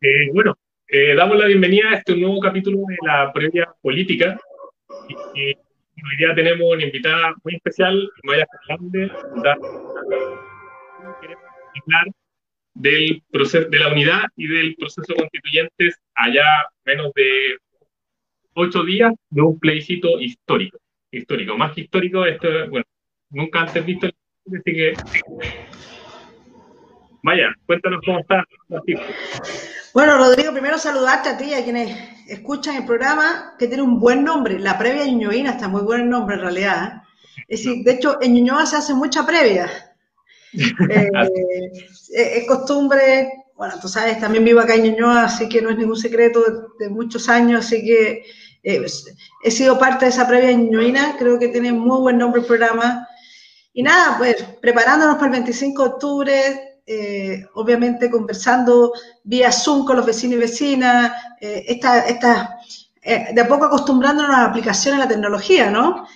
Eh, bueno, eh, damos la bienvenida a este nuevo capítulo de la previa política. Y, hoy día tenemos una invitada muy especial, Maya Fernández. Queremos hablar del proceso, de la unidad y del proceso constituyentes allá menos de ocho días de un plebiscito histórico. Histórico, más que histórico, esto, bueno, nunca antes visto, así que Vaya, cuéntanos cómo está. Bueno, Rodrigo, primero saludarte a ti y a quienes escuchan el programa, que tiene un buen nombre. La previa Ñuñoína está muy buen nombre en realidad. ¿eh? Es decir, de hecho, en Ñuñoa se hace mucha previa. Eh, es costumbre, bueno, tú sabes, también vivo acá en Ñuñoa, así que no es ningún secreto de, muchos años, así que eh, he sido parte de esa previa Ñuñoína, creo que tiene muy buen nombre el programa. Y nada, pues preparándonos para el 25 de octubre, eh, obviamente conversando vía Zoom con los vecinos y vecinas, eh, esta, eh, de a poco acostumbrándonos a la aplicación a la tecnología, ¿no?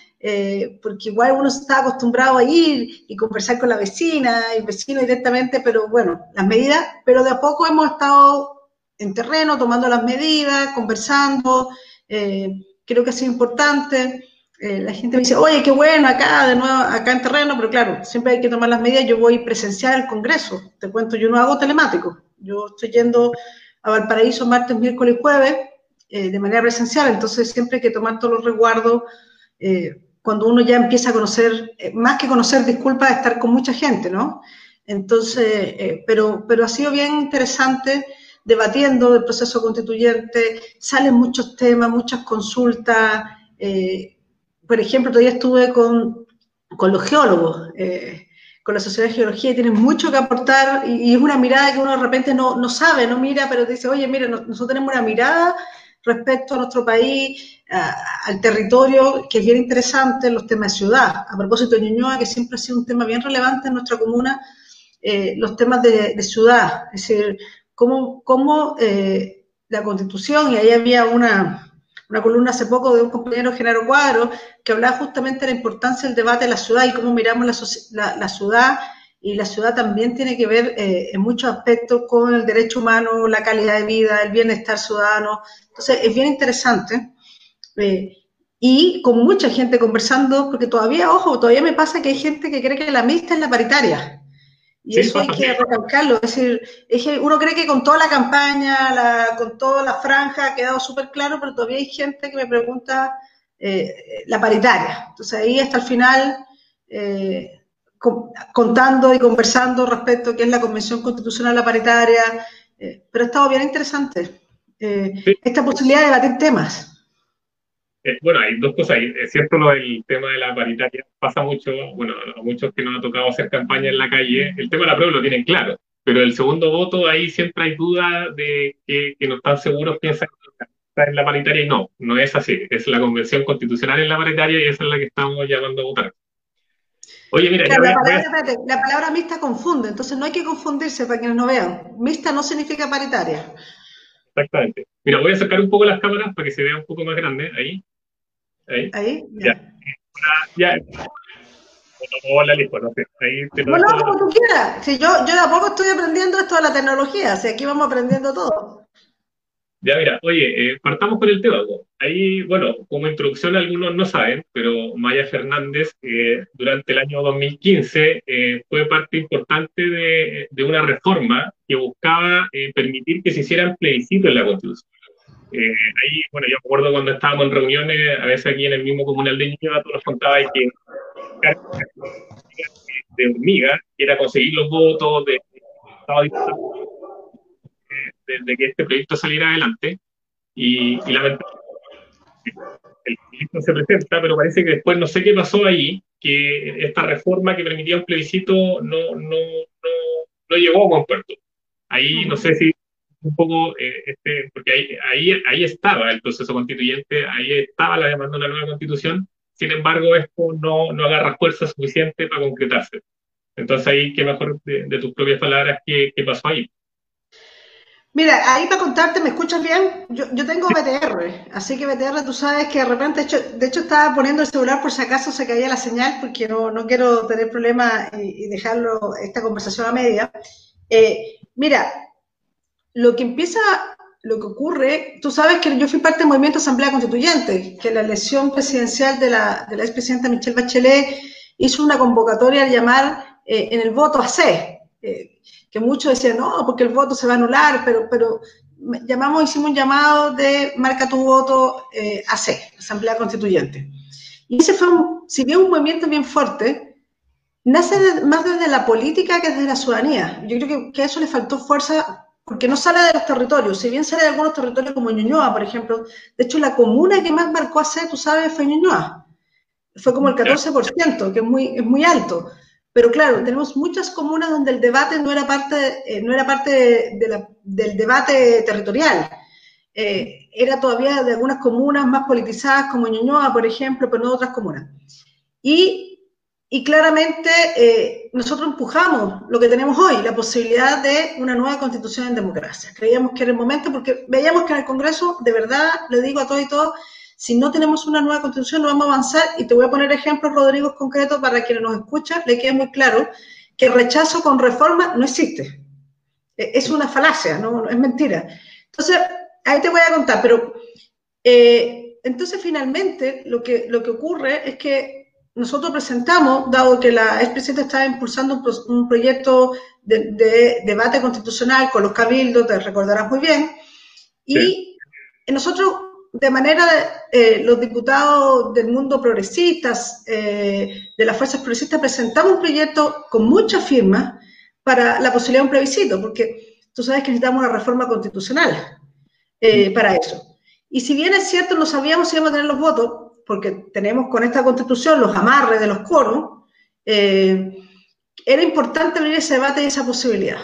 porque igual uno está acostumbrado a ir y conversar con la vecina el vecino directamente, pero bueno, las medidas, pero de a poco hemos estado en terreno tomando las medidas, conversando, creo que ha sido importante. Eh, la gente me dice, oye, qué bueno, acá, de nuevo, acá en terreno, pero claro, siempre hay que tomar las medidas. Yo voy presencial al Congreso, te cuento, yo no hago telemático. Yo estoy yendo a Valparaíso martes, miércoles y jueves eh, de manera presencial, entonces siempre hay que tomar todos los resguardos. Eh, cuando uno ya empieza a conocer, más que conocer, disculpa, estar con mucha gente, ¿no? Entonces, pero, pero ha sido bien interesante debatiendo el proceso constituyente, salen muchos temas, muchas consultas. Eh, por ejemplo, todavía estuve con, los geólogos, eh, con la Sociedad de Geología, y tienen mucho que aportar, y, es una mirada que uno de repente no, no, sabe, no mira, pero dice, oye, mira, nosotros tenemos una mirada respecto a nuestro país, al territorio, que es bien interesante, los temas de ciudad. A propósito de Ñuñoa, que siempre ha sido un tema bien relevante en nuestra comuna, eh, los temas de, de, ciudad, es decir, cómo, cómo eh, la constitución, y ahí había una, una columna hace poco de un compañero, Genaro Cuadro, que hablaba justamente de la importancia del debate de la ciudad y cómo miramos la, ciudad, y la ciudad también tiene que ver eh, en muchos aspectos con el derecho humano, la calidad de vida, el bienestar ciudadano. Entonces, es bien interesante. Eh, y con mucha gente conversando, porque todavía, ojo, todavía me pasa que hay gente que cree que la mixta es la paritaria. Y eso hay que recalcarlo. Es decir, es que uno cree que con toda la campaña, con toda la franja ha quedado súper claro, pero todavía hay gente que me pregunta eh, la paritaria. Entonces ahí hasta el final, eh, contando y conversando respecto a qué es la Convención Constitucional la paritaria, eh, pero ha estado bien interesante. Esta posibilidad de debatir temas. Eh, bueno, hay dos cosas. Es cierto lo del tema de la paritaria. Pasa mucho, bueno, a muchos que nos ha tocado hacer campaña en la calle, el tema de la prueba lo tienen claro. Pero el segundo voto, ahí siempre hay duda de que, no están seguros, piensan que está en la paritaria y no, no es así. Es la convención constitucional en la paritaria y esa es la que estamos llamando a votar. Oye, mira, la, palabra, la palabra mixta confunde, entonces no hay que confundirse para quienes no vean. Mixta no significa paritaria. Exactamente. Mira, voy a sacar un poco las cámaras para que se vea un poco más grande ahí. Ahí. Ahí. Ya. Ya. Hola, listo, no sé. Ahí te bueno, como tú quieras. Si yo, yo de a poco estoy aprendiendo esto de la tecnología, así aquí vamos aprendiendo todo. Ya, mira, oye, eh, partamos con el tema. Ahí, bueno, como introducción algunos no saben, pero Maya Fernández eh, durante el año 2015 eh, fue parte importante de, de, una reforma que buscaba permitir que se hicieran plebiscitos en la Constitución. Eh, ahí, bueno, yo recuerdo cuando estábamos en reuniones, a veces aquí en el mismo comunal de Ñuñoa, tú nos contabas que de hormiga, era conseguir los votos de, de, que este proyecto saliera adelante. Y, y lamentablemente el proyecto se presenta, pero parece que después no sé qué pasó ahí, que esta reforma que permitía un plebiscito no, no, no, no llegó a buen puerto. Ahí no sé si un poco, eh, este, porque ahí, ahí, ahí estaba el proceso constituyente, ahí estaba la demanda de una nueva constitución, sin embargo, esto no, no agarra fuerza suficiente para concretarse. Entonces, ahí, qué mejor de, tus propias palabras, ¿qué, ¿qué, pasó ahí? Mira, ahí para contarte, ¿me escuchas bien? Yo, yo tengo BTR, así que BTR tú sabes que de repente, de hecho, de hecho estaba poniendo el celular por si acaso se caía la señal, porque no, no quiero tener problemas y, y, dejarlo, esta conversación a media. Eh, mira, lo que empieza, lo que ocurre, tú sabes que yo fui parte del movimiento Asamblea Constituyente, que la elección presidencial de la, de la expresidenta Michelle Bachelet hizo una convocatoria al llamar eh, en el voto a C, eh, que muchos decían, no, porque el voto se va a anular, pero, pero llamamos, hicimos un llamado de marca tu voto eh, a C, Asamblea Constituyente. Y ese fue, un, si bien un movimiento bien fuerte, nace más desde la política que desde la ciudadanía. Yo creo que, que, a eso le faltó fuerza porque no sale de los territorios. Si bien sale de algunos territorios como Ñuñoa, por ejemplo, de hecho la comuna que más marcó a C, tú sabes, fue Ñuñoa. Fue como el 14%, que es muy, es muy alto. Pero claro, tenemos muchas comunas donde el debate no era parte, eh, no era parte de la, del debate territorial. Eh, era todavía de algunas comunas más politizadas, como Ñuñoa, por ejemplo, pero no de otras comunas. Y, y claramente eh, nosotros empujamos lo que tenemos hoy, la posibilidad de una nueva constitución en democracia. Creíamos que era el momento porque veíamos que en el Congreso, de verdad, le digo a todos y todos, si no tenemos una nueva constitución no vamos a avanzar y te voy a poner ejemplos, Rodrigo, concretos para quienes nos escuchan, le quede muy claro que rechazo con reforma no existe. E, es una falacia, no, es mentira. Entonces, ahí te voy a contar, pero eh, entonces finalmente lo que, lo que ocurre es que nosotros presentamos, dado que la expresidenta estaba impulsando un, proyecto de, debate constitucional con los cabildos, te recordarás muy bien, y nosotros de manera, eh, los diputados del mundo progresistas, eh, de las fuerzas progresistas, presentamos un proyecto con muchas firmas para la posibilidad de un plebiscito, porque tú sabes que necesitamos una reforma constitucional eh, para eso. Y si bien es cierto, no sabíamos si íbamos a tener los votos, porque tenemos con esta constitución los amarres de los coros, era importante abrir ese debate y esa posibilidad.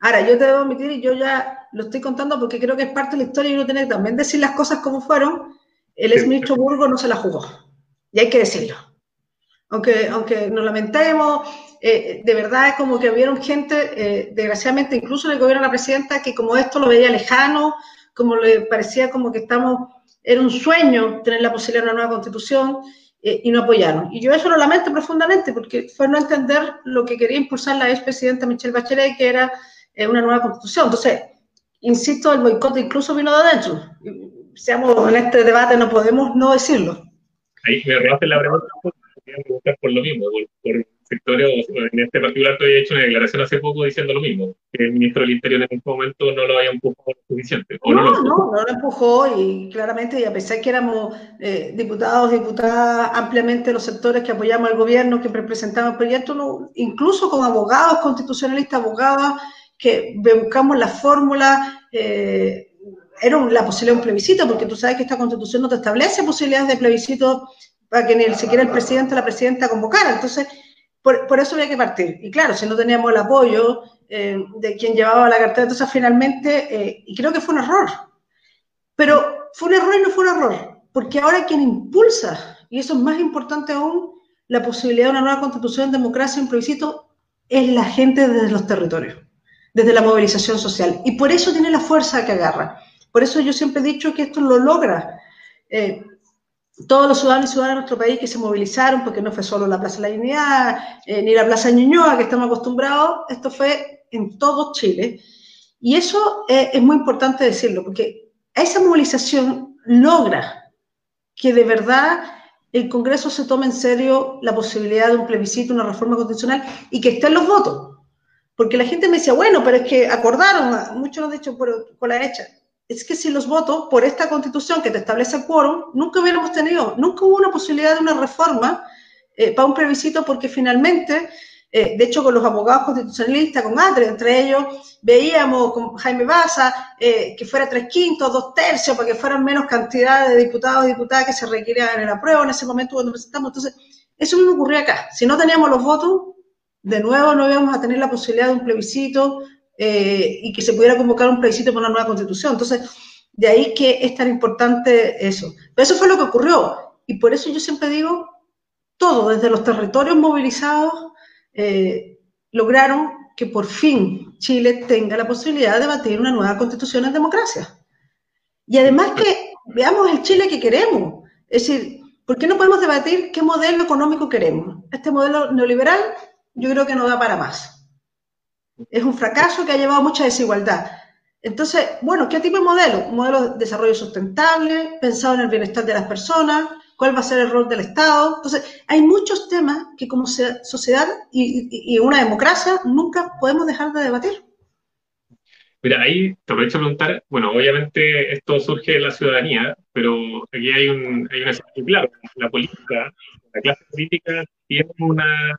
Ahora, yo te debo admitir, y yo ya lo estoy contando porque creo que es parte de la historia y uno tiene que también decir las cosas como fueron, el exministro Burgo no se la jugó. Y hay que decirlo. Aunque, aunque nos lamentemos, eh, de verdad es como que hubieron gente, eh, desgraciadamente incluso en el gobierno de la presidenta, que como esto lo veía lejano, como le parecía como que estamos, era un sueño tener la posibilidad de una nueva constitución eh, y no apoyaron. Y yo eso lo lamento profundamente porque fue no entender lo que quería impulsar la expresidenta Michelle Bachelet, que era una nueva constitución. Entonces, insisto, el boicot incluso vino de adentro. Seamos en este debate, no podemos no decirlo. Ahí me la pregunta, preguntar por lo mismo, por, sectores, en este particular he hecho una declaración hace poco diciendo lo mismo, que el ministro del Interior en este momento no lo había empujado lo suficiente. no, no, no, no, lo empujó y claramente, y a pesar que éramos eh, diputados, diputadas ampliamente los sectores que apoyamos al gobierno, que representamos el proyecto, no, incluso con abogados constitucionalistas, abogadas, que buscamos la fórmula, eh, era la posibilidad de un plebiscito, porque tú sabes que esta constitución no te establece posibilidades de plebiscito para que ni siquiera el presidente o la presidenta convocara. Entonces, por, eso había que partir. Y claro, si no teníamos el apoyo eh, de quien llevaba la cartera, entonces finalmente, eh, y creo que fue un error. Pero fue un error y no fue un error, porque ahora quien impulsa, y eso es más importante aún, la posibilidad de una nueva constitución democracia en plebiscito, es la gente desde los territorios desde la movilización social. Y por eso tiene la fuerza que agarra. Por eso yo siempre he dicho que esto lo logra. Eh, todos los ciudadanos y ciudadanas de nuestro país que se movilizaron, porque no fue solo la Plaza de la Dignidad, eh, ni la Plaza Ñuñoa, que estamos acostumbrados, esto fue en todo Chile. Y eso eh, es muy importante decirlo, porque esa movilización logra que de verdad el Congreso se tome en serio la posibilidad de un plebiscito, una reforma constitucional y que estén los votos. Porque la gente me decía, bueno, pero es que acordaron, muchos han dicho por, la derecha, es que si los votos por esta constitución que te establece el quórum, nunca hubiéramos tenido, nunca hubo una posibilidad de una reforma eh, para un plebiscito porque finalmente, eh, de hecho con los abogados constitucionalistas, con ATRE, entre ellos, veíamos con Jaime Baza eh, que fuera tres quintos, dos tercios, para que fueran menos cantidad de diputados y diputadas que se requerían en la prueba en ese momento cuando presentamos. Entonces, eso mismo ocurría acá. Si no teníamos los votos, de nuevo no íbamos a tener la posibilidad de un plebiscito eh, y que se pudiera convocar un plebiscito por una nueva constitución. Entonces, de ahí que es tan importante eso. Pero eso fue lo que ocurrió. Y por eso yo siempre digo, todo, desde los territorios movilizados, eh, lograron que por fin Chile tenga la posibilidad de debatir una nueva constitución en democracia. Y además que veamos el Chile que queremos. Es decir, ¿por qué no podemos debatir qué modelo económico queremos? ¿Este modelo neoliberal yo creo que no da para más. Es un fracaso que ha llevado a mucha desigualdad. Entonces, bueno, ¿qué tipo de modelo? Modelo de desarrollo sustentable, pensado en el bienestar de las personas, cuál va a ser el rol del Estado. Entonces, hay muchos temas que como sociedad y, una democracia nunca podemos dejar de debatir. Mira, ahí te aprovecho a preguntar, bueno, obviamente esto surge de la ciudadanía, pero aquí hay un, hay claro, la política, la clase política tiene una,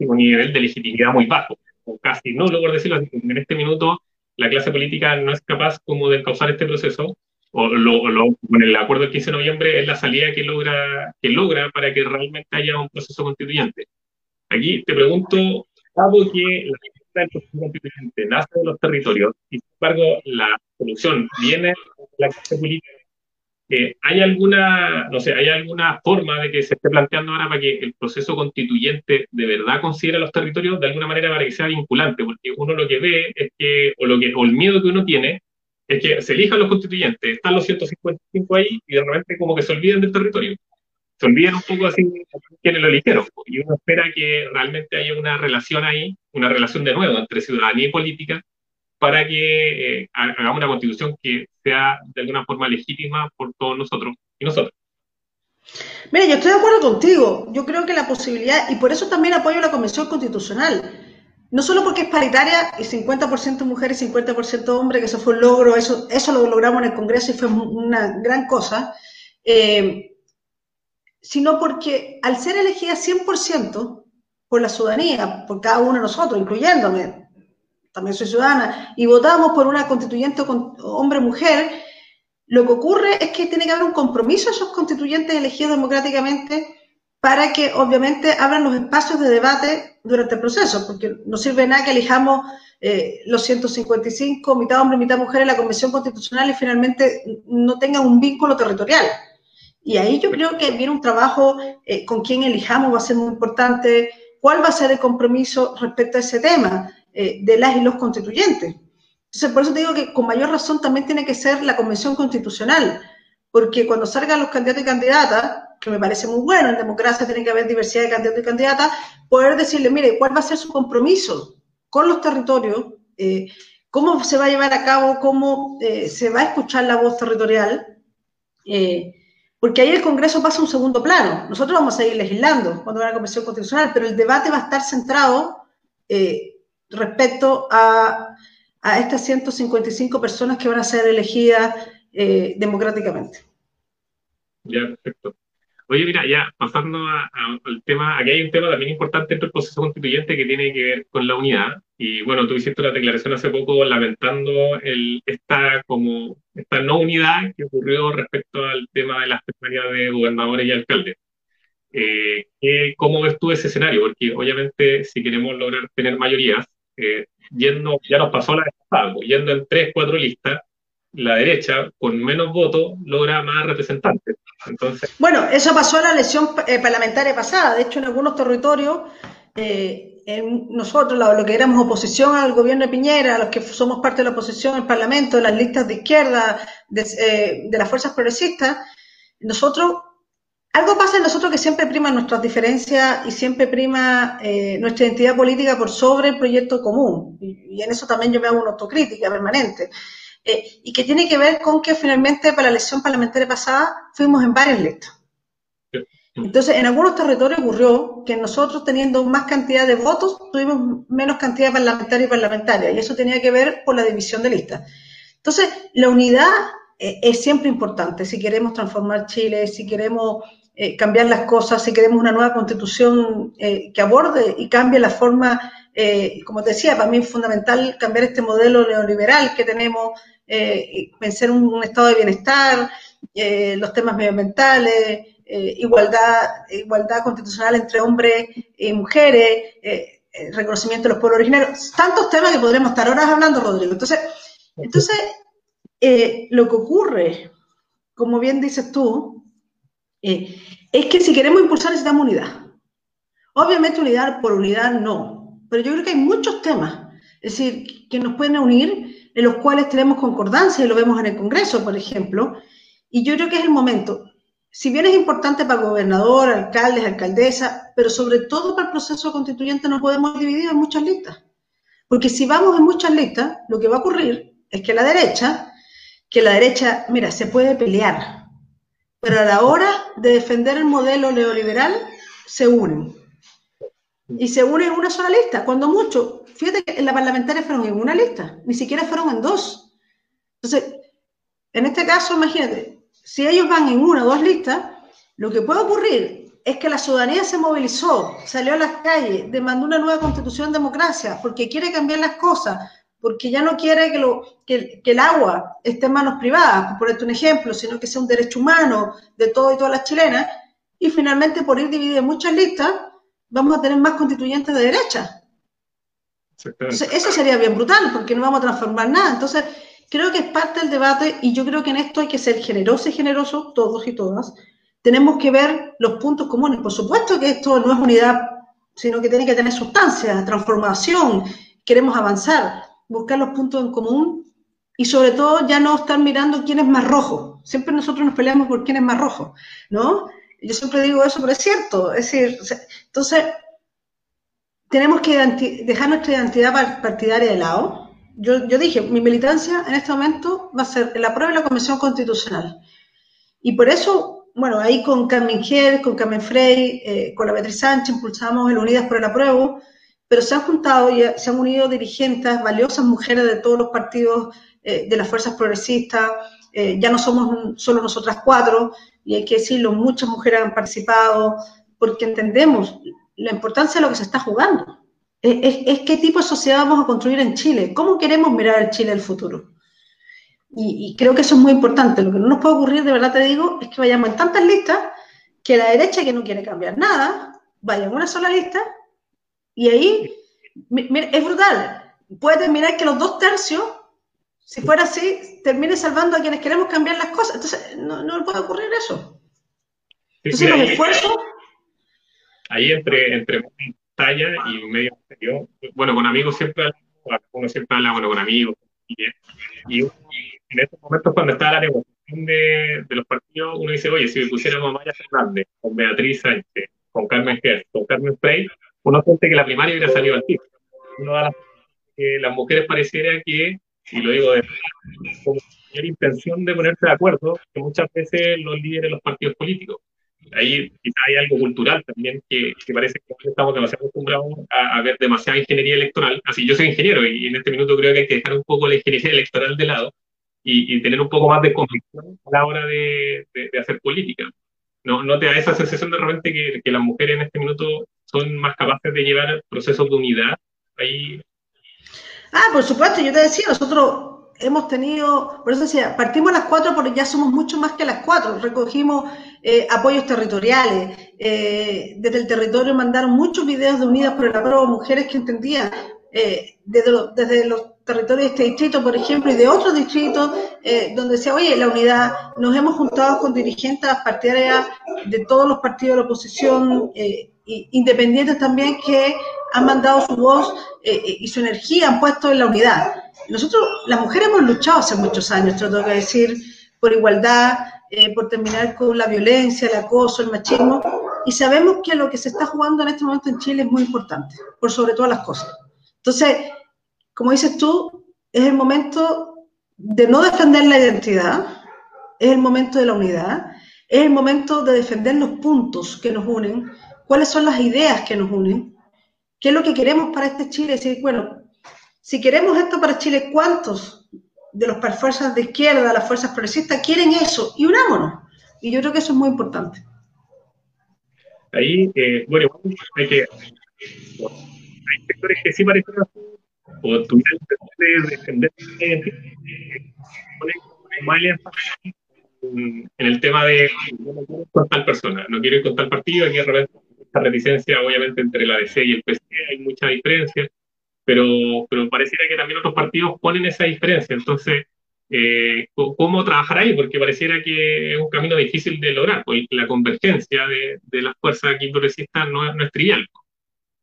un nivel de legitimidad muy bajo, o casi no, por decirlo así, en este minuto la clase política no es capaz como de causar este proceso, o, lo, con el acuerdo del 15 de noviembre es la salida que logra, que logra para que realmente haya un proceso constituyente. Aquí te pregunto, dado que la del proceso constituyente nace de los territorios y sin embargo la solución viene de la clase política, eh, ¿hay alguna, no sé, hay alguna forma de que se esté planteando ahora para que el proceso constituyente de verdad considere los territorios de alguna manera para que sea vinculante? Porque uno lo que ve es que, o, lo que, o el miedo que uno tiene es que se elijan los constituyentes, están los 155 ahí y de repente como que se olviden del territorio. Se olvidan un poco así quienes lo eligieron. Y uno espera que realmente haya una relación ahí, una relación de nuevo entre ciudadanía y política, para que eh, hagamos una constitución que sea de alguna forma legítima por todos nosotros y nosotros. Mira, yo estoy de acuerdo contigo. Yo creo que la posibilidad, y por eso también apoyo la Convención Constitucional, no solo porque es paritaria y 50% mujeres y 50% hombres, que eso fue un logro, eso, eso lo logramos en el Congreso y fue una gran cosa, eh, sino porque al ser elegida 100% por la ciudadanía, por cada uno de nosotros, incluyéndome, también soy ciudadana, y votamos por una constituyente hombre-mujer, lo que ocurre es que tiene que haber un compromiso a esos constituyentes elegidos democráticamente para que obviamente abran los espacios de debate durante el proceso, porque no sirve nada que elijamos eh, los 155, mitad hombre, mitad mujer en la Convención Constitucional y finalmente no tengan un vínculo territorial. Y ahí yo creo que viene un trabajo eh, con quién elijamos va a ser muy importante, cuál va a ser el compromiso respecto a ese tema eh, de las y los constituyentes. Entonces, por eso te digo que con mayor razón también tiene que ser la Convención Constitucional, porque cuando salgan los candidatos y candidatas, que me parece muy bueno, en democracia tiene que haber diversidad de candidatos y candidatas, poder decirle, mire, ¿cuál va a ser su compromiso con los territorios? Eh, ¿Cómo se va a llevar a cabo? ¿Cómo eh, se va a escuchar la voz territorial? Eh, porque ahí el Congreso pasa a un segundo plano. Nosotros vamos a seguir legislando cuando haya la Convención Constitucional, pero el debate va a estar centrado respecto a, a, estas 155 personas que van a ser elegidas democráticamente. Ya, perfecto. Oye, mira, ya pasando al tema, aquí hay un tema también importante dentro del proceso constituyente que tiene que ver con la unidad. Y bueno, tú hiciste una declaración hace poco lamentando el, esta, como, esta no unidad que ocurrió respecto al tema de las primarias de gobernadores y alcaldes. Eh, ¿Cómo ves tú ese escenario? Porque obviamente si queremos lograr tener mayorías, eh, yendo, ya nos pasó la pues, yendo en tres, cuatro listas, la derecha, con menos votos, logra más representantes. Entonces, bueno, eso pasó en la elección eh, parlamentaria pasada. De hecho, en algunos territorios, eh, en nosotros, lo, que éramos oposición al gobierno de Piñera, los que somos parte de la oposición al Parlamento, de las listas de izquierda, de, eh, de las fuerzas progresistas, nosotros, algo pasa en nosotros que siempre prima nuestras diferencias y siempre prima nuestra identidad política por sobre el proyecto común. Y, y en eso también yo me hago una autocrítica permanente. Eh, y que tiene que ver con que finalmente para la elección parlamentaria pasada fuimos en varios listas. Entonces, en algunos territorios ocurrió que nosotros, teniendo más cantidad de votos, tuvimos menos cantidad de parlamentarios y parlamentarias, y eso tenía que ver con la división de listas. Entonces, la unidad eh, es siempre importante. Si queremos transformar Chile, si queremos eh, cambiar las cosas, si queremos una nueva constitución que aborde y cambie la forma eh, como te decía, para mí es fundamental cambiar este modelo neoliberal que tenemos, eh, pensar un, un, estado de bienestar, eh, los temas medioambientales, eh, igualdad, igualdad constitucional entre hombres y mujeres, reconocimiento de los pueblos originarios, tantos temas que podremos estar horas hablando, Rodrigo. Entonces, entonces lo que ocurre, como bien dices tú, es que si queremos impulsar necesitamos unidad. Obviamente unidad por unidad no, pero yo creo que hay muchos temas, es decir, que nos pueden unir, en los cuales tenemos concordancia, y lo vemos en el Congreso, por ejemplo, y yo creo que es el momento. Si bien es importante para gobernador, alcaldes, alcaldesa, pero sobre todo para el proceso constituyente no podemos dividir en muchas listas. Porque si vamos en muchas listas, lo que va a ocurrir es que la derecha, que la derecha, mira, se puede pelear, pero a la hora de defender el modelo neoliberal, se unen. Y se unen en una sola lista, cuando mucho. Fíjate que en la parlamentaria fueron en una lista, ni siquiera fueron en dos. Entonces, en este caso, imagínate, si ellos van en una o dos listas, lo que puede ocurrir es que la ciudadanía se movilizó, salió a las calles, demandó una nueva constitución democracia, porque quiere cambiar las cosas, porque ya no quiere que, lo, que, el agua esté en manos privadas, por ponerte un ejemplo, sino que sea un derecho humano de todo y todas las chilenas, y finalmente por ir dividido en muchas listas, vamos a tener más constituyentes de derecha. eso sería bien brutal, porque no vamos a transformar nada. Entonces, creo que es parte del debate y yo creo que en esto hay que ser generosos y generosos, todos y todas, tenemos que ver los puntos comunes. Por supuesto que esto no es unidad, sino que tiene que tener sustancia, transformación, queremos avanzar, buscar los puntos en común y sobre todo ya no estar mirando quién es más rojo. Siempre nosotros nos peleamos por quién es más rojo, ¿no? Yo siempre digo eso, pero es cierto. Es decir, entonces, tenemos que dejar nuestra identidad partidaria de lado. Yo, yo dije, mi militancia en este momento va a ser la prueba de la Comisión Constitucional. Y por eso bueno, ahí con Carmen Gier, con Carmen Frey, eh, con la Beatriz Sánchez impulsamos el Unidas por el Apruebo, pero se han juntado y se han unido dirigentes, valiosas mujeres de todos los partidos eh, de las fuerzas progresistas, eh, ya no somos solo nosotras cuatro, y hay que decirlo, muchas mujeres han participado, porque entendemos la importancia de lo que se está jugando. es qué tipo de sociedad vamos a construir en Chile, cómo queremos mirar el Chile del futuro. Y, creo que eso es muy importante. Lo que no nos puede ocurrir, de verdad te digo, es que vayamos en tantas listas que la derecha, que no quiere cambiar nada, vaya en una sola lista y ahí es brutal. Puede terminar que los dos tercios, si fuera así, termine salvando a quienes queremos cambiar las cosas. Entonces, no, no puede ocurrir eso. Entonces, los esfuerzos. Ahí entre, entre talla y medio exterior, bueno, con amigos siempre, uno siempre habla, bueno, con amigos, y, en estos momentos cuando está la negociación de, de, los partidos, uno dice, oye, si me pusiéramos a Maya Fernández, con Beatriz Sánchez, con Carmen Gertz, con Carmen Frey, uno siente que la primaria hubiera salido al tiro. Uno da la, las mujeres pareciera que, y lo digo de como tener intención de ponerse de acuerdo, que muchas veces los líderes de los partidos políticos. Ahí quizá hay algo cultural también que, que parece que estamos demasiado acostumbrados a, a, ver demasiada ingeniería electoral. Así, yo soy ingeniero y en este minuto creo que hay que dejar un poco la ingeniería electoral de lado y, tener un poco más de convicción a la hora de, de, hacer política. ¿No, ¿No te da esa sensación de repente que, que, las mujeres en este minuto son más capaces de llevar procesos de unidad ahí? Ah, por supuesto, yo te decía, nosotros hemos tenido, por eso decía, partimos las cuatro porque ya somos mucho más que las cuatro, recogimos eh, apoyos territoriales, eh, desde el territorio mandaron muchos videos de Unidas por el Apruebo, mujeres que entendían, eh, desde, desde los territorio de este distrito, por ejemplo, y de otros distritos, donde decía, oye, la unidad, nos hemos juntado con dirigentes partidarias de todos los partidos de la oposición, eh, independientes también, que han mandado su voz eh, y su energía, han puesto en la unidad. Nosotros, las mujeres, hemos luchado hace muchos años, tengo que decir, por igualdad, por terminar con la violencia, el acoso, el machismo, y sabemos que lo que se está jugando en este momento en Chile es muy importante, por sobre todas las cosas. Entonces, como dices tú, es el momento de no defender la identidad, es el momento de la unidad, es el momento de defender los puntos que nos unen, cuáles son las ideas que nos unen, qué es lo que queremos para este Chile. Decir, bueno, si queremos esto para Chile, ¿cuántos de las fuerzas de izquierda, las fuerzas progresistas quieren eso? Y unámonos. Y yo creo que eso es muy importante. Ahí, eh, bueno, hay que. Hay sectores que sí parecen o tuviera el de defender en el tema de no quiero con tal persona, no quiero ir con tal partido, aquí esta reticencia obviamente entre la DC y el PC hay mucha diferencia, pero, pero pareciera que también otros partidos ponen esa diferencia, entonces, eh, ¿cómo trabajar ahí? Porque pareciera que es un camino difícil de lograr, porque la convergencia de, de las fuerzas aquí progresistas no, no es trivial.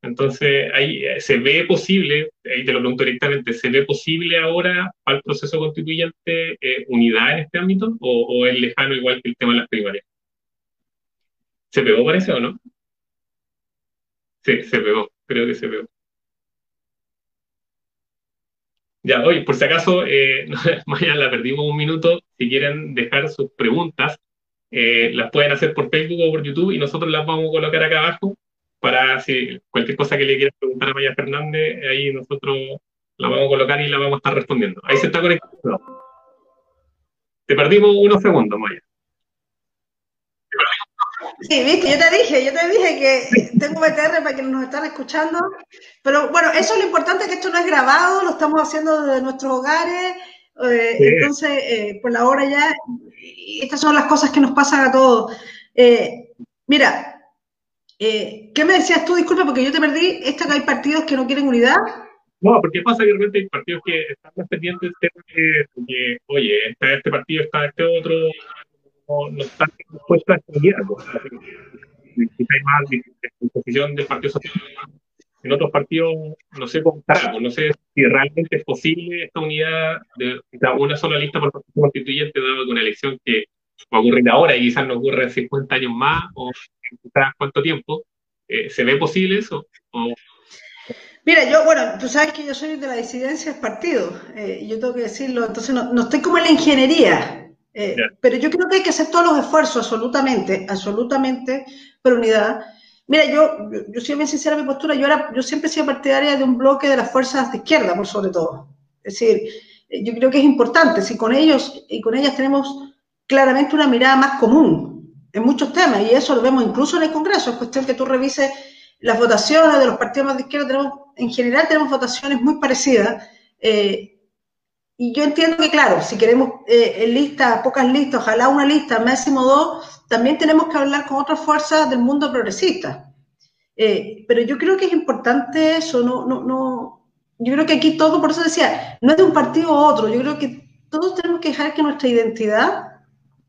Entonces, ahí eh, se ve posible, ahí te lo pregunto directamente, ¿se ve posible ahora al proceso constituyente eh, unidad en este ámbito o, es lejano igual que el tema de las primarias? ¿Se pegó, parece o no? Sí, se pegó, creo que se pegó. Ya, hoy, por si acaso, eh, mañana la perdimos un minuto. Si quieren dejar sus preguntas, eh, las pueden hacer por Facebook o por YouTube y nosotros las vamos a colocar acá abajo para si cualquier cosa que le quieran preguntar a Maya Fernández, ahí nosotros la vamos a colocar y la vamos a estar respondiendo. Ahí se está conectando. Te perdimos unos segundos, Maya. Sí, viste, yo te dije, yo te dije que tengo BTR para quienes nos están escuchando. Pero bueno, eso es lo importante, que esto no es grabado, lo estamos haciendo desde nuestros hogares. Eh, entonces, eh, por la hora ya, estas son las cosas que nos pasan a todos. Eh, mira, ¿qué me decías tú? Disculpa, porque yo te perdí. ¿Esta que hay partidos que no quieren unidad? No, porque pasa que realmente hay partidos que están más pendientes de que, oye, este, este partido está este otro, no, no están dispuestos a hay más posición del Partido Socialista. En otros partidos no sé cómo no sé si realmente es posible esta unidad de, una sola lista por partido constituyente, dado que una elección que va a ocurrir ahora y quizás no ocurre en 50 años más o quizás cuánto tiempo. Eh, ¿Se ve posible eso? Mira, yo, bueno, tú sabes que yo soy de la disidencia del partido, eh, yo tengo que decirlo, entonces no, no, estoy como en la ingeniería, eh, pero yo creo que hay que hacer todos los esfuerzos, absolutamente, absolutamente, por unidad. Mira, yo, yo, soy bien sincera en mi postura, yo, era, yo siempre he sido partidaria de un bloque de las fuerzas de izquierda, por sobre todo. Es decir, eh, yo creo que es importante, si con ellos y con ellas tenemos claramente una mirada más común en muchos temas, y eso lo vemos incluso en el Congreso, es cuestión que tú revises las votaciones de los partidos más de izquierda, tenemos, en general tenemos votaciones muy parecidas. Eh, y yo entiendo que, claro, si queremos eh, lista, pocas listas, ojalá una lista, máximo dos, también tenemos que hablar con otras fuerzas del mundo progresista. Eh, pero yo creo que es importante eso, no, no, no, yo creo que aquí todo, por eso decía, no es de un partido u otro, yo creo que todos tenemos que dejar que nuestra identidad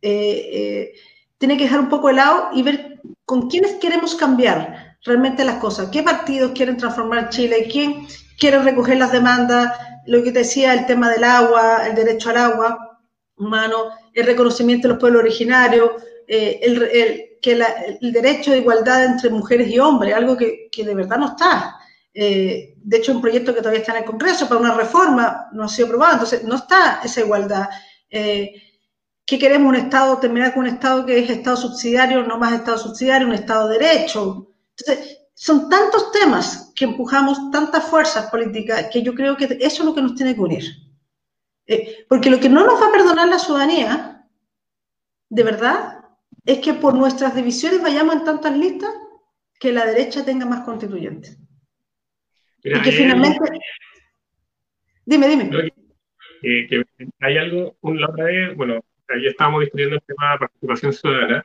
eh, tiene que dejar un poco de lado y ver con quiénes queremos cambiar realmente las cosas, qué partidos quieren transformar Chile, quién quiere recoger las demandas, lo que te decía, el tema del agua, el derecho al agua humano, el reconocimiento de los pueblos originarios, eh, el derecho de igualdad entre mujeres y hombres, algo que, de verdad no está. Eh, de hecho, un proyecto que todavía está en el Congreso para una reforma no ha sido aprobado, entonces no está esa igualdad. Eh, ¿Qué queremos? Un Estado, terminar con un Estado que es Estado subsidiario, no más Estado subsidiario, un Estado de derecho. Entonces, son tantos temas que empujamos, tantas fuerzas políticas, que yo creo que eso es lo que nos tiene que unir. Eh, porque lo que no nos va a perdonar la ciudadanía, de verdad, es que por nuestras divisiones vayamos en tantas listas que la derecha tenga más constituyentes. y que finalmente... Dime, dime. que hay algo, la otra vez, bueno, ahí estábamos discutiendo el tema de participación ciudadana,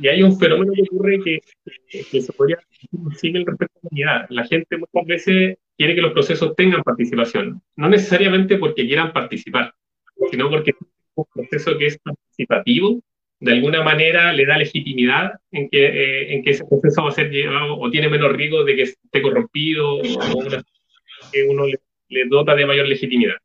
y hay un fenómeno que ocurre que, que se podría decir el respeto a la comunidad. La gente muchas veces quiere que los procesos tengan participación, no necesariamente porque quieran participar, sino porque un proceso que es participativo, de alguna manera le da legitimidad en que, eh, en que ese proceso va a ser llevado o tiene menos riesgo de que esté corrompido o que uno le dota de mayor legitimidad.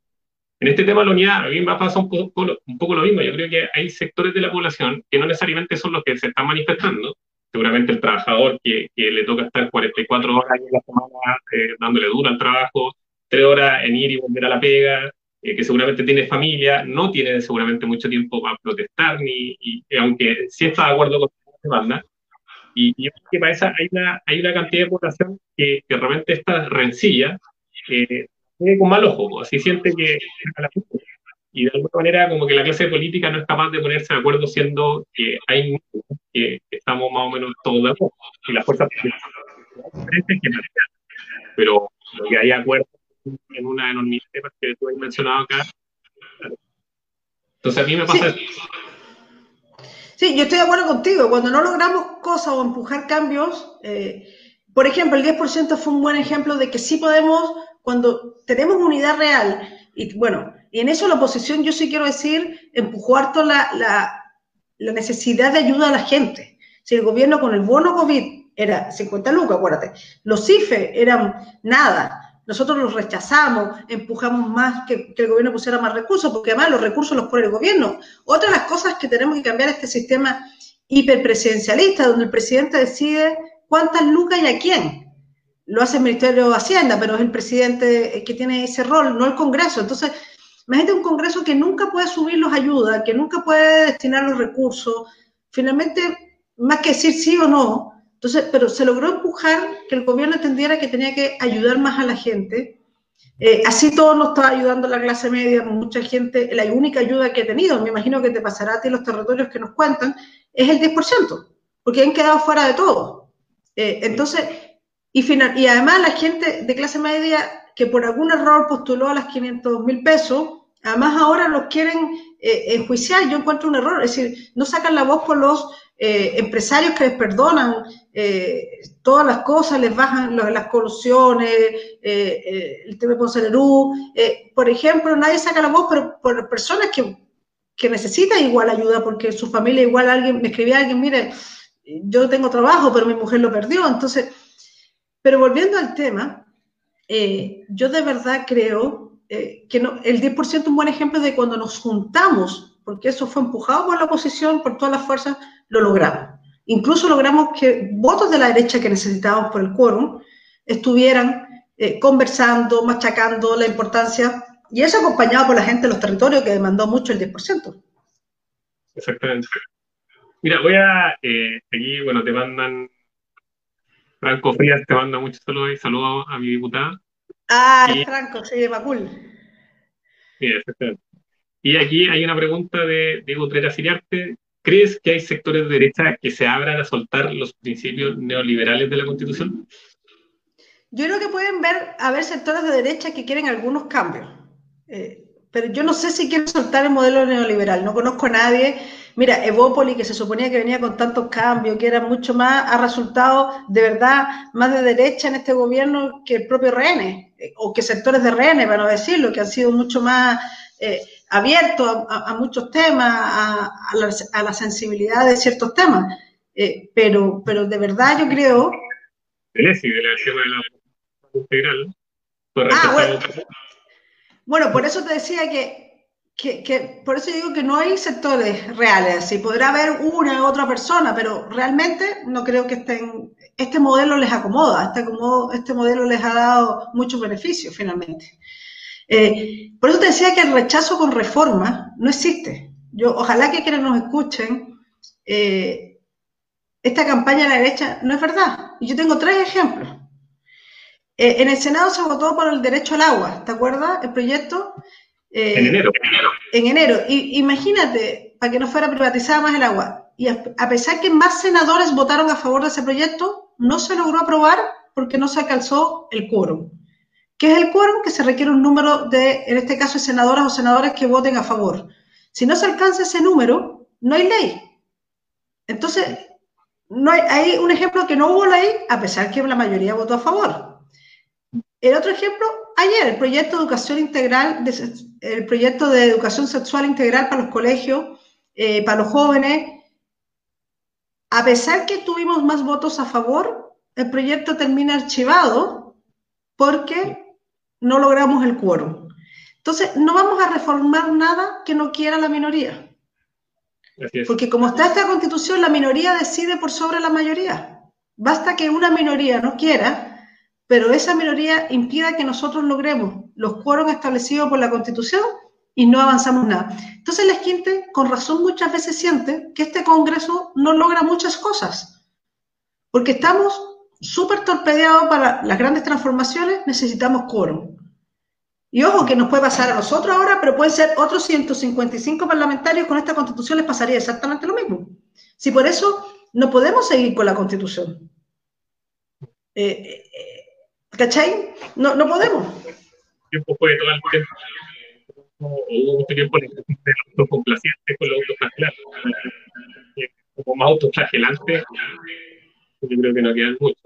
En este tema de la unidad, a mí me pasa un poco, un poco lo mismo. Yo creo que hay sectores de la población que no necesariamente son los que se están manifestando. Seguramente el trabajador que, que le toca estar 44 horas en la semana eh, dándole duro al trabajo, 3 horas en ir y volver a la pega, eh, que seguramente tiene familia, no tiene seguramente mucho tiempo para protestar, ni, y, aunque sí está de acuerdo con la demanda. Y, yo creo que para esa hay una, hay una cantidad de población que, que realmente está rencilla, eh, con mal ojo, así siente que y de alguna manera como que la clase política no es capaz de ponerse de acuerdo siendo que hay que, estamos más o menos todos de acuerdo y las fuerzas diferentes que pero lo que hay acuerdo en una enormidad de temas que tú has mencionado acá entonces a mí me pasa sí. sí. yo estoy de acuerdo contigo. Cuando no logramos cosas o empujar cambios, eh, por ejemplo, el 10% fue un buen ejemplo de que sí podemos cuando tenemos unidad real, y bueno, y en eso la oposición, yo sí quiero decir, empujó harto la, la, necesidad de ayuda a la gente. Si el gobierno con el bono COVID era 50 lucas, acuérdate, los IFE eran nada, nosotros los rechazamos, empujamos más que, que, el gobierno pusiera más recursos, porque además los recursos los pone el gobierno. Otra de las cosas que tenemos que cambiar este sistema hiperpresidencialista, donde el presidente decide cuántas lucas y a quién. Lo hace el Ministerio de Hacienda, pero es el presidente que tiene ese rol, no el Congreso. Entonces, imagínate un Congreso que nunca puede subir los ayudas, que nunca puede destinar los recursos. Finalmente, más que decir sí o no, entonces, pero se logró empujar que el gobierno entendiera que tenía que ayudar más a la gente. Eh, así todo nos está ayudando la clase media, mucha gente, la única ayuda que he tenido, me imagino que te pasará a ti los territorios que nos cuentan, es el 10%, porque han quedado fuera de todo. Eh, entonces, y, además la gente de clase media que por algún error postuló a las 500 mil pesos, además ahora los quieren eh, enjuiciar, yo encuentro un error, es decir, no sacan la voz por los eh, empresarios que les perdonan eh, todas las cosas, les bajan las colusiones, eh, el tema de por ejemplo, nadie saca la voz, pero por personas que, que necesitan igual ayuda, porque su familia igual alguien, me escribía alguien, mire, yo tengo trabajo, pero mi mujer lo perdió. Entonces, pero volviendo al tema, yo de verdad creo que no, el 10% es un buen ejemplo de cuando nos juntamos, porque eso fue empujado por la oposición, por todas las fuerzas, lo logramos. Incluso logramos que votos de la derecha que necesitábamos por el quórum estuvieran eh, conversando, machacando la importancia, y eso acompañado por la gente de los territorios que demandó mucho el 10%. Exactamente. Mira, voy a, eh, aquí, bueno, te mandan, Franco Frías te manda muchos saludos y saludos a mi diputada. Ah, Franco, sí, de Macul. Y aquí hay una pregunta de Diego Trera Siriarte, ¿Crees que hay sectores de derecha que se abran a soltar los principios neoliberales de la Constitución? Yo creo que pueden ver, haber sectores de derecha que quieren algunos cambios, eh, pero yo no sé si quieren soltar el modelo neoliberal. No conozco a nadie. Mira, Evópoli, que se suponía que venía con tantos cambios, que era mucho más, ha resultado de verdad más de derecha en este gobierno que el propio RN, eh, o que sectores de RN, para no decirlo, que han sido mucho más... Eh, abierto a, muchos temas, a, la, sensibilidad de ciertos temas. Eh, pero, pero de verdad yo creo... Sí, de la de la integral. Ah, bueno. bueno, por eso te decía que, que, por eso digo que no hay sectores reales, así podrá haber una u otra persona, pero realmente no creo que estén, este modelo les acomoda, este, este modelo les ha dado muchos beneficios finalmente. Eh, por eso te decía que el rechazo con reforma no existe. Yo, ojalá que quienes nos escuchen, eh, esta campaña de la derecha no es verdad. Y yo tengo tres ejemplos. Eh, en el Senado se votó por el derecho al agua, ¿te acuerdas? El proyecto. En enero. En enero. Y, imagínate, para que no fuera privatizada más el agua. Y a, a pesar que más senadores votaron a favor de ese proyecto, no se logró aprobar porque no se alcanzó el quórum. ¿Qué es el quórum? Que se requiere un número de, en este caso, senadoras o senadores que voten a favor. Si no se alcanza ese número, no hay ley. Entonces, no hay, hay un ejemplo que no hubo ley, a pesar que la mayoría votó a favor. El otro ejemplo, ayer, el proyecto de educación integral, el proyecto de educación sexual integral para los colegios, eh, para los jóvenes, a pesar que tuvimos más votos a favor, el proyecto termina archivado porque no logramos el quórum. Entonces, no vamos a reformar nada que no quiera la minoría. Porque como está esta constitución, la minoría decide por sobre la mayoría. Basta que una minoría no quiera, pero esa minoría impida que nosotros logremos los quórums establecidos por la constitución y no avanzamos nada. Entonces la gente, con razón, muchas veces siente que este Congreso no logra muchas cosas, porque estamos súper torpedeado para las grandes transformaciones, necesitamos quórum. Y ojo, que nos puede pasar a nosotros ahora, pero pueden ser otros 155 parlamentarios con esta constitución, les pasaría exactamente lo mismo. Si por eso no podemos seguir con la constitución. Eh, eh, ¿Cachai? No, no podemos. tiempo fue todo el tiempo. Hubo mucho tiempo de autocomplaciente con los autoflagelantes. Como más autoflagelante, yo creo que no quedan mucho.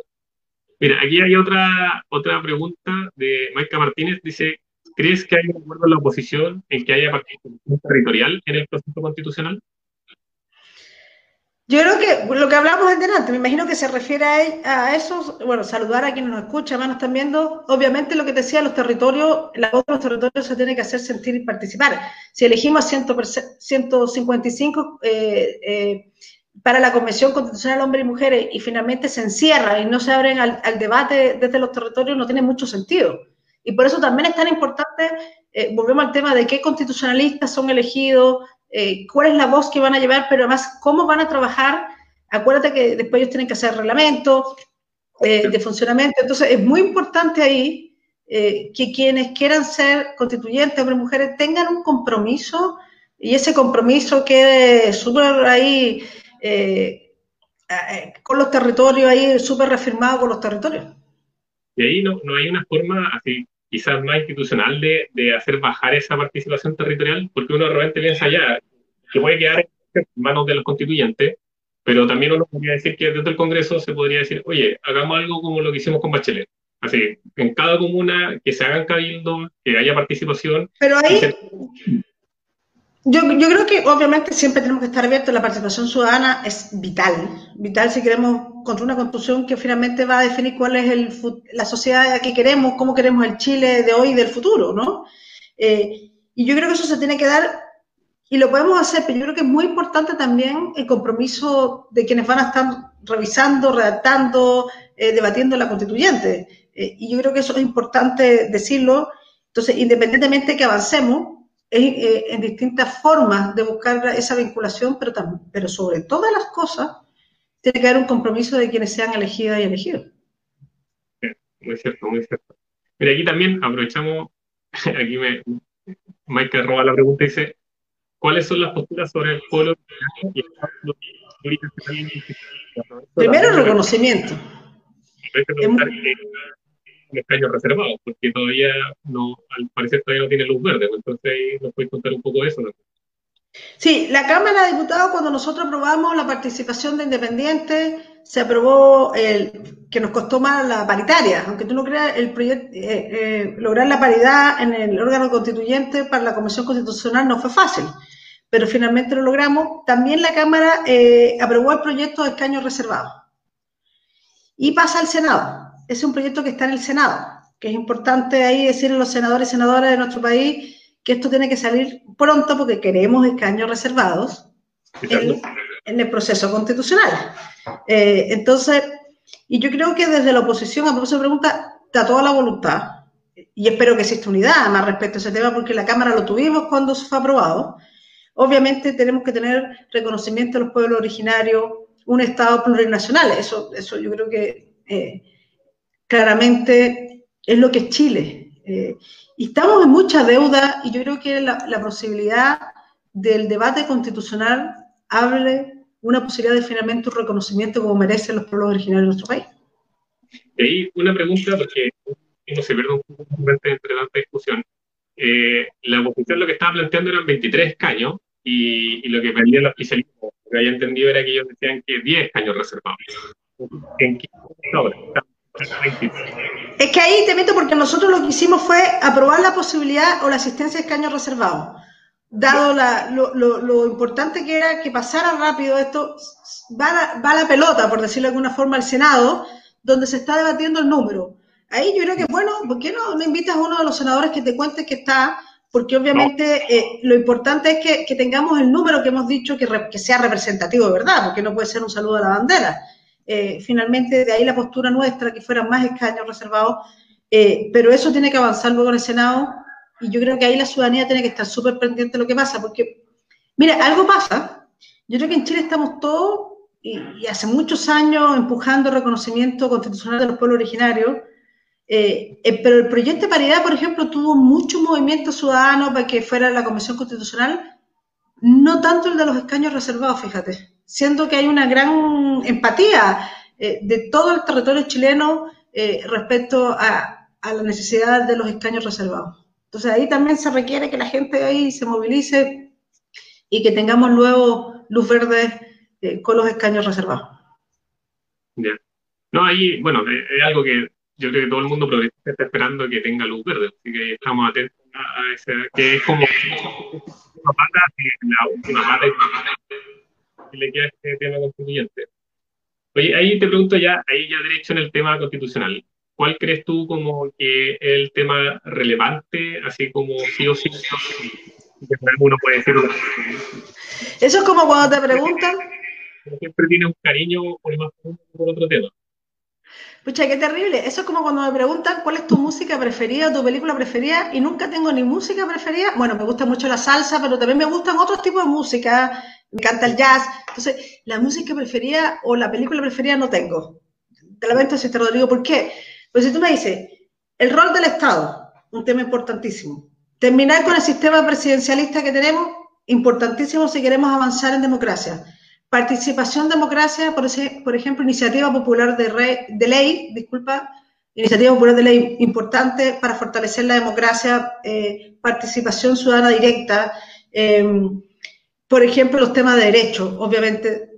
Mira, aquí hay otra, otra pregunta de Maica Martínez. Dice, ¿crees que hay un acuerdo en la oposición en que haya participación territorial en el proceso constitucional? Yo creo que lo que hablamos antes, me imagino que se refiere a, eso, bueno, saludar a quienes nos escuchan, nos están viendo, obviamente lo que te decía, los territorios, la voz de los territorios se tiene que hacer sentir y participar. Si elegimos 100, 155, eh, eh, para la Convención Constitucional Hombres y Mujeres y finalmente se encierra y no se abren al, debate desde los territorios no tiene mucho sentido. Y por eso también es tan importante, eh, volvemos al tema de qué constitucionalistas son elegidos, eh, cuál es la voz que van a llevar, pero además cómo van a trabajar. Acuérdate que después ellos tienen que hacer reglamentos eh, de funcionamiento. Entonces es muy importante ahí que quienes quieran ser constituyentes, hombres y mujeres, tengan un compromiso y ese compromiso quede súper ahí eh, eh, con los territorios, ahí súper reafirmado con los territorios. Y ahí no, no hay una forma así quizás más institucional de, de, hacer bajar esa participación territorial, porque uno realmente piensa ya que puede quedar en manos de los constituyentes, pero también uno podría decir que desde el Congreso se podría decir, oye, hagamos algo como lo que hicimos con Bachelet. Así, en cada comuna que se hagan cabildo, que haya participación. Pero ahí, yo, yo, creo que obviamente siempre tenemos que estar abiertos, la participación ciudadana es vital, vital si queremos construir una construcción que finalmente va a definir cuál es el, la sociedad que queremos, cómo queremos el Chile de hoy y del futuro, ¿no? Eh, y yo creo que eso se tiene que dar y lo podemos hacer, pero yo creo que es muy importante también el compromiso de quienes van a estar revisando, redactando, eh, debatiendo la constituyente. Eh, y yo creo que eso es importante decirlo. Entonces, independientemente de que avancemos, eh, en distintas formas de buscar esa vinculación, pero, pero sobre todas las cosas tiene que haber un compromiso de quienes sean elegidas y elegidos. Muy cierto, muy cierto. Mira, aquí también aprovechamos, aquí me, Michael roba la pregunta y dice, ¿cuáles son las posturas sobre el pueblo? Primero el reconocimiento escaños reservados, porque todavía no, al parecer todavía no tiene luz verde, entonces nos puede contar un poco de eso. Sí, la Cámara de Diputados, cuando nosotros aprobamos la participación de independientes, se aprobó el que nos costó más la paritaria, aunque tú no creas, el proyecto, eh, eh, lograr la paridad en el órgano constituyente para la Comisión Constitucional no fue fácil, pero finalmente lo logramos. También la Cámara eh, aprobó el proyecto de escaños reservados y pasa al Senado es un proyecto que está en el Senado, que es importante ahí decirle a los senadores y senadoras de nuestro país que esto tiene que salir pronto porque queremos escaños reservados en, el proceso constitucional. Eh, entonces, y yo creo que desde la oposición, a propósito de pregunta, está toda la voluntad, y espero que exista unidad más respecto a ese tema, porque la Cámara lo tuvimos cuando se fue aprobado. Obviamente tenemos que tener reconocimiento de los pueblos originarios, un Estado plurinacional, eso, eso yo creo que eh, claramente es lo que es Chile. Eh, y estamos en mucha deuda y yo creo que la, posibilidad del debate constitucional hable una posibilidad de finalmente un reconocimiento como merecen los pueblos originarios de nuestro país. Y ahí una pregunta, porque no se pierde un poco entre tanta discusión. Eh, la oposición lo que estaba planteando eran 23 escaños y, lo que pedía el oficialismo, lo que había entendido era que ellos decían que 10 escaños reservados. ¿En qué ahora? Es que ahí te meto porque nosotros lo que hicimos fue aprobar la posibilidad o la asistencia de escaños reservados. Dado lo, importante que era que pasara rápido esto, va la, la pelota, por decirlo de alguna forma, al Senado, donde se está debatiendo el número. Ahí yo creo que, bueno, ¿por qué no me invitas a uno de los senadores que te cuente que está? Porque obviamente eh, lo importante es que, tengamos el número que hemos dicho que, que sea representativo, ¿verdad? Porque no puede ser un saludo a la bandera. Eh, finalmente de ahí la postura nuestra, que fueran más escaños reservados, eh, pero eso tiene que avanzar luego en el Senado y yo creo que ahí la ciudadanía tiene que estar súper pendiente de lo que pasa, porque, mira, algo pasa, yo creo que en Chile estamos todos y, hace muchos años empujando reconocimiento constitucional de los pueblos originarios, eh, pero el proyecto de paridad, por ejemplo, tuvo mucho movimiento ciudadano para que fuera la Comisión Constitucional, no tanto el de los escaños reservados, fíjate siendo que hay una gran empatía eh, de todo el territorio chileno eh, respecto a, la necesidad de los escaños reservados. Entonces ahí también se requiere que la gente ahí se movilice y que tengamos luego luz verde eh, con los escaños reservados. Bien. No, ahí, bueno, es algo que yo creo que todo el mundo está esperando que tenga luz verde, así que estamos atentos a, ese, que es como una pata, la última pata le queda este tema constituyente. Oye, ahí te pregunto ya, ahí ya derecho en el tema constitucional. ¿Cuál crees tú como que el tema relevante, así como sí o sí, uno puede decir? Eso es como cuando te preguntan siempre tiene un cariño por, más por otro tema. Pucha, qué terrible. Eso es como cuando me preguntan cuál es tu música preferida o tu película preferida y nunca tengo ni música preferida. Bueno, me gusta mucho la salsa, pero también me gustan otros tipos de música. Me encanta el jazz. Entonces, la música preferida o la película preferida no tengo. Te lamento si te lo digo. ¿Por qué? Pues si tú me dices, el rol del Estado, un tema importantísimo. Terminar con el sistema presidencialista que tenemos, importantísimo si queremos avanzar en democracia Participación democracia, por, por ejemplo, iniciativa popular de, de, ley, disculpa, iniciativa popular de ley importante para fortalecer la democracia, eh, participación ciudadana directa, em, por ejemplo, los temas de derechos, obviamente,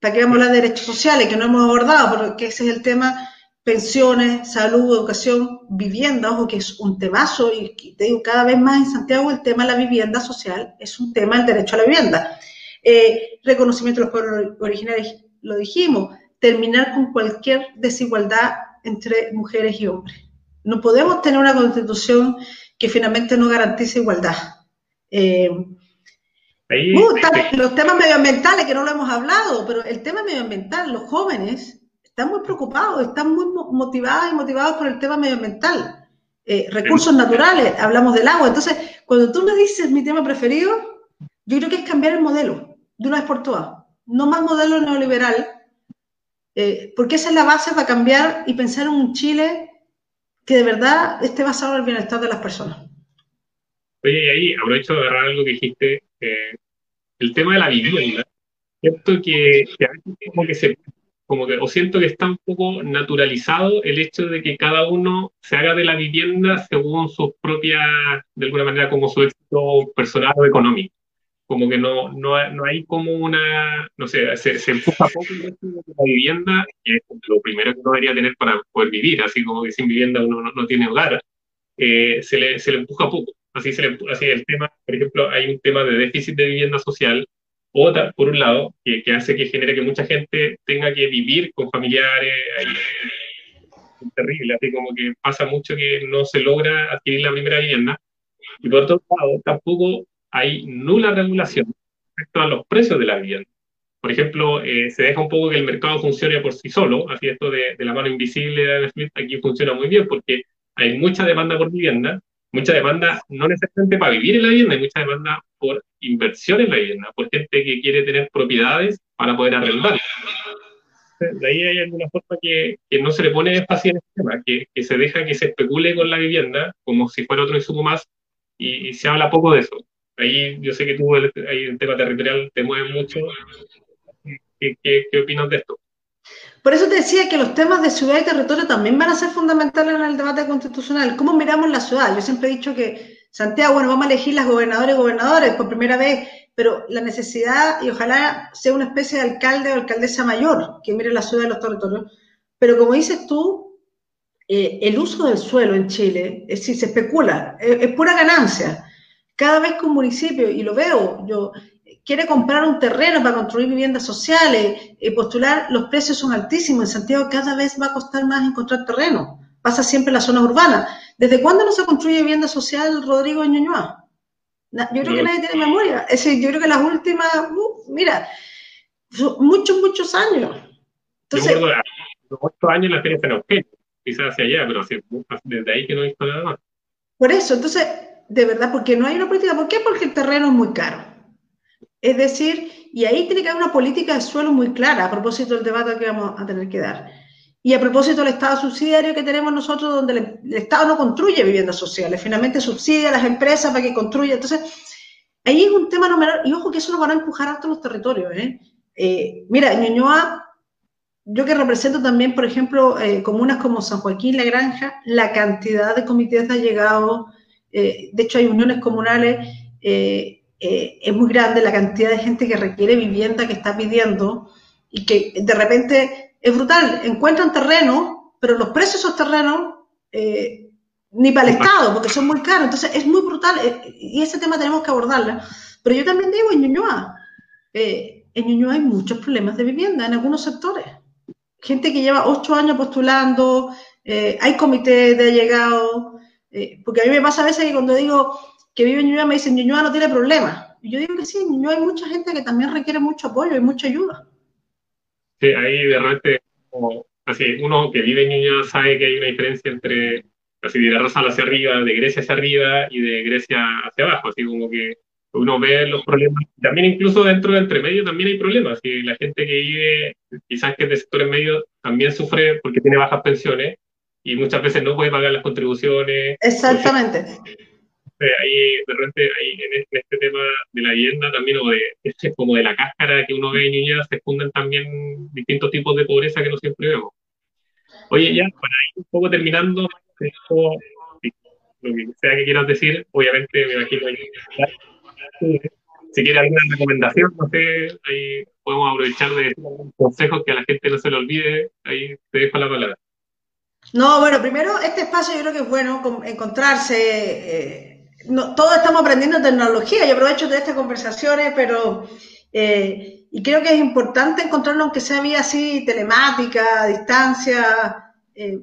¿para qué vamos a de derechos sociales que no hemos abordado? Porque ese es el tema, pensiones, salud, educación, vivienda, ojo que es un temazo, y te digo cada vez más en Santiago el tema de la vivienda social es un tema, el derecho a la vivienda. Eh, reconocimiento de los pueblos originarios, lo dijimos, terminar con cualquier desigualdad entre mujeres y hombres. No podemos tener una constitución que finalmente no garantice igualdad. Eh, uh, los temas medioambientales, que no lo hemos hablado, pero el tema medioambiental, los jóvenes están muy preocupados, están muy motivados y motivados por el tema medioambiental. Eh, recursos naturales, hablamos del agua. Entonces, cuando tú me dices mi tema preferido, yo creo que es cambiar el modelo de una vez por todas. No más modelo neoliberal, eh, porque esa es la base para cambiar y pensar en un Chile que de verdad esté basado en el bienestar de las personas. Oye, y ahí aprovecho de agarrar algo que dijiste, eh, el tema de la vivienda, cierto que, que a veces como que se como que, o siento que está un poco naturalizado el hecho de que cada uno se haga de la vivienda según sus propias, de alguna manera, como su éxito personal o económico como que no, no, no hay como una, no sé, se, se empuja poco la vivienda, que es lo primero que uno debería tener para poder vivir, así como que sin vivienda uno no, tiene hogar, eh, se, le, se le empuja poco. Así, se le, así el tema, por ejemplo, hay un tema de déficit de vivienda social, otra, por un lado, que, que hace que genere que mucha gente tenga que vivir con familiares, es terrible, así como que pasa mucho que no se logra adquirir la primera vivienda. Y por otro lado, tampoco hay nula regulación respecto a los precios de la vivienda. Por ejemplo, eh, se deja un poco que el mercado funcione por sí solo, así esto de, la mano invisible de Adam Smith aquí funciona muy bien porque hay mucha demanda por vivienda, mucha demanda no necesariamente para vivir en la vivienda, hay mucha demanda por inversión en la vivienda, por gente que quiere tener propiedades para poder arrendar. De ahí hay alguna forma que, que no se le pone énfasis en este tema, que, que, se deja que se especule con la vivienda como si fuera otro insumo más y se habla poco de eso ahí yo sé que tú ahí el tema territorial te mueve mucho. ¿Qué, qué, opinas de esto? Por eso te decía que los temas de ciudad y territorio también van a ser fundamentales en el debate constitucional. ¿Cómo miramos la ciudad? Yo siempre he dicho que Santiago, bueno, vamos a elegir las gobernadoras y gobernadores por primera vez, pero la necesidad, y ojalá sea una especie de alcalde o alcaldesa mayor que mire la ciudad y los territorios. Pero como dices tú, eh, el uso del suelo en Chile, es decir, se especula, es pura ganancia. Cada vez que un municipio, y lo veo, yo quiere comprar un terreno para construir viviendas sociales, y postular, los precios son altísimos. En Santiago cada vez va a costar más encontrar terreno. Pasa siempre en las zonas urbanas. ¿Desde cuándo no se construye vivienda social, Rodrigo, en Ñuñoa? Yo creo que nadie tiene memoria. Es decir, yo creo que las últimas, uh, mira, muchos, muchos años. Entonces, yo los ocho años la feria quizás hacia allá, pero desde ahí que no he visto nada más. Por eso, entonces, de verdad, porque no hay una política. ¿Por qué? Porque el terreno es muy caro. Es decir, y ahí tiene que haber una política de suelo muy clara a propósito del debate que vamos a tener que dar. Y a propósito del Estado subsidiario que tenemos nosotros, donde el, Estado no construye viviendas sociales, finalmente subsidia a las empresas para que construyan. Entonces, ahí es un tema no menor, y ojo que eso nos van a empujar hasta los territorios. ¿eh? Eh, mira, Ñuñoa, yo que represento también, por ejemplo, eh, comunas como San Joaquín, La Granja, la cantidad de comités ha llegado eh, de hecho hay uniones comunales, eh, eh, es muy grande la cantidad de gente que requiere vivienda, que está pidiendo, y que de repente es brutal, encuentran terreno, pero los precios de esos terrenos ni para el Estado, porque son muy caros, entonces es muy brutal, y ese tema tenemos que abordarlo. Pero yo también digo en Ñuñoa, en Ñuñoa hay muchos problemas de vivienda en algunos sectores. Gente que lleva ocho años postulando, hay comités de allegados, eh, porque a mí me pasa a veces que cuando digo que vive en Ñuñoa me dicen Ñuñoa no tiene problema. Y yo digo que sí, en Ñuñoa hay mucha gente que también requiere mucho apoyo y mucha ayuda. Sí, ahí de repente, así, uno que vive en Ñuñoa sabe que hay una diferencia entre, así, de la hacia arriba, de Grecia hacia arriba y de Grecia hacia abajo, así como que uno ve los problemas. También incluso dentro del entremedio también hay problemas. Y la gente que vive, quizás que es de sectores medios, también sufre porque tiene bajas pensiones y muchas veces no puede pagar las contribuciones. Exactamente. ahí, de repente, ahí en este, tema de la vivienda también, o de, este, como de la cáscara que uno ve en niñas, se fundan también distintos tipos de pobreza que no siempre vemos. Oye, ya, para ir un poco terminando, lo que sea que quieras decir, obviamente me imagino si quiere alguna recomendación, no sé, ahí podemos aprovechar de consejos que a la gente no se le olvide, ahí te dejo la palabra. No, bueno, primero este espacio yo creo que es bueno encontrarse. Eh, todos estamos aprendiendo tecnología, yo aprovecho de estas conversaciones, pero eh, y creo que es importante encontrarlo aunque sea vía así telemática, a distancia. Eh,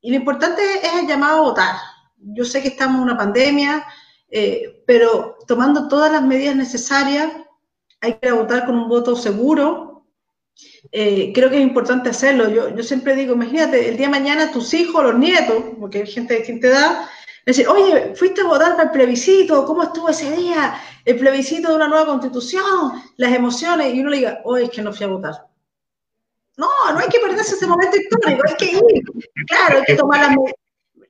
y lo importante es el llamado a votar. Yo sé que estamos en una pandemia, eh, pero tomando todas las medidas necesarias, hay que votar con un voto seguro. Eh, creo que es importante hacerlo. Yo, yo, siempre digo, imagínate, el día de mañana tus hijos, los nietos, porque hay gente de distinta edad, dicen, oye, fuiste a votar para el plebiscito, ¿cómo estuvo ese día? El plebiscito de una nueva constitución, las emociones, y uno le diga, oye, es que no fui a votar. No, no hay que perderse ese momento histórico, hay que ir. Claro, hay que tomar las,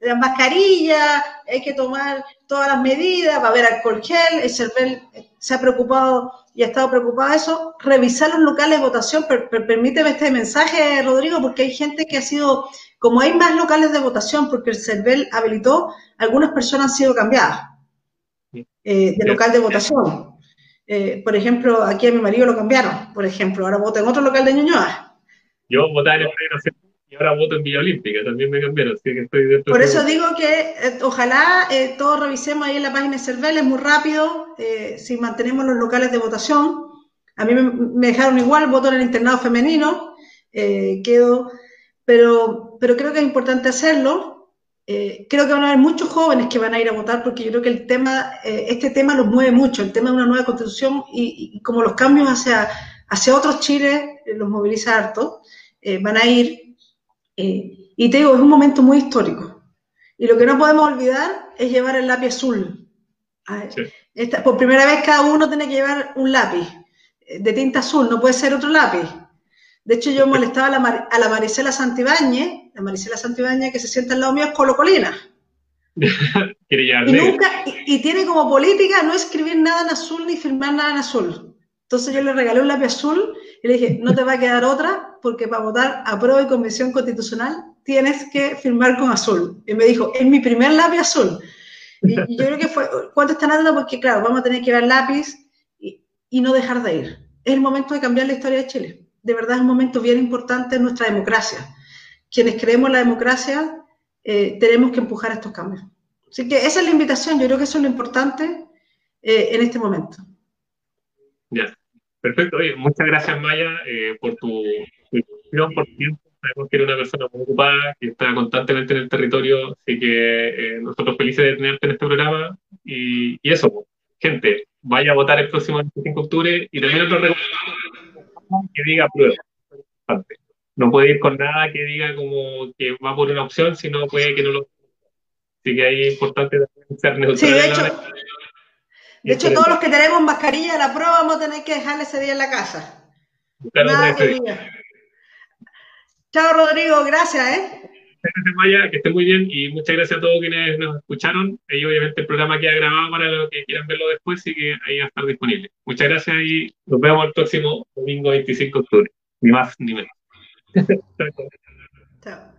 las mascarillas, hay que tomar todas las medidas, va a haber alcohol gel, el CERVEL se ha preocupado y ha estado preocupado de eso, revisar los locales de votación, permíteme este mensaje, Rodrigo, porque hay gente que ha sido, como hay más locales de votación, porque el CERVEL habilitó, algunas personas han sido cambiadas eh, de local de votación. Eh, por ejemplo, aquí a mi marido lo cambiaron, por ejemplo, ahora vota en otro local de Ñuñoa. Yo voté en el y ahora voto en Villa Olímpica, también me cambiaron, así que estoy dentro Por eso digo que eh, ojalá eh, todos revisemos ahí en la página de Cervel, es muy rápido, eh, si mantenemos los locales de votación. A mí me, dejaron igual, voto en el internado femenino, quedo, pero, pero creo que es importante hacerlo. creo que van a haber muchos jóvenes que van a ir a votar porque yo creo que el tema, este tema los mueve mucho, el tema de una nueva constitución y, y como los cambios hacia, hacia otros Chile los moviliza harto, van a ir eh, y te digo, es un momento muy histórico. Y lo que no podemos olvidar es llevar el lápiz azul. por primera vez cada uno tiene que llevar un lápiz eh, de tinta azul, no puede ser otro lápiz. De hecho, yo molestaba a la, a la Marisela Santibáñez, la Marisela Santibáñez que se sienta al lado mío es colocolina. y, nunca, y, tiene como política no escribir nada en azul ni firmar nada en azul. Entonces yo le regalé un lápiz azul y le dije, no te va a quedar otra porque para votar a prueba y convención constitucional tienes que firmar con azul. Y me dijo, es mi primer lápiz azul. Y, yo creo que fue, ¿cuánto están dando? Porque claro, vamos a tener que llevar lápiz y, no dejar de ir. Es el momento de cambiar la historia de Chile. De verdad es un momento bien importante en nuestra democracia. Quienes creemos en la democracia eh, tenemos que empujar estos cambios. Así que esa es la invitación, yo creo que eso es lo importante eh, en este momento. Ya, perfecto. Oye, muchas gracias, Maya, eh, por tu, tu por tu tiempo. Sabemos que eres una persona muy ocupada, que está constantemente en el territorio, así que eh, nosotros felices de tenerte en este programa. Y, y eso, pues, gente, vaya a votar el próximo 25 de octubre y también otro que diga prueba. No puede ir con nada que diga como que va por una opción, sino puede que no lo. Así que ahí es importante ser neutral. Sí, de hecho, de hecho, todos los que tenemos mascarilla la prueba vamos a tener que dejarle ese día en la casa. Nada que Chao, Rodrigo, gracias, ¿eh? Gracias, que esté muy bien y muchas gracias a todos quienes nos escucharon. Y obviamente el programa queda grabado para los que quieran verlo después y que ahí va a estar disponible. Muchas gracias y nos vemos el próximo domingo 25 de octubre. Ni más ni menos. chao.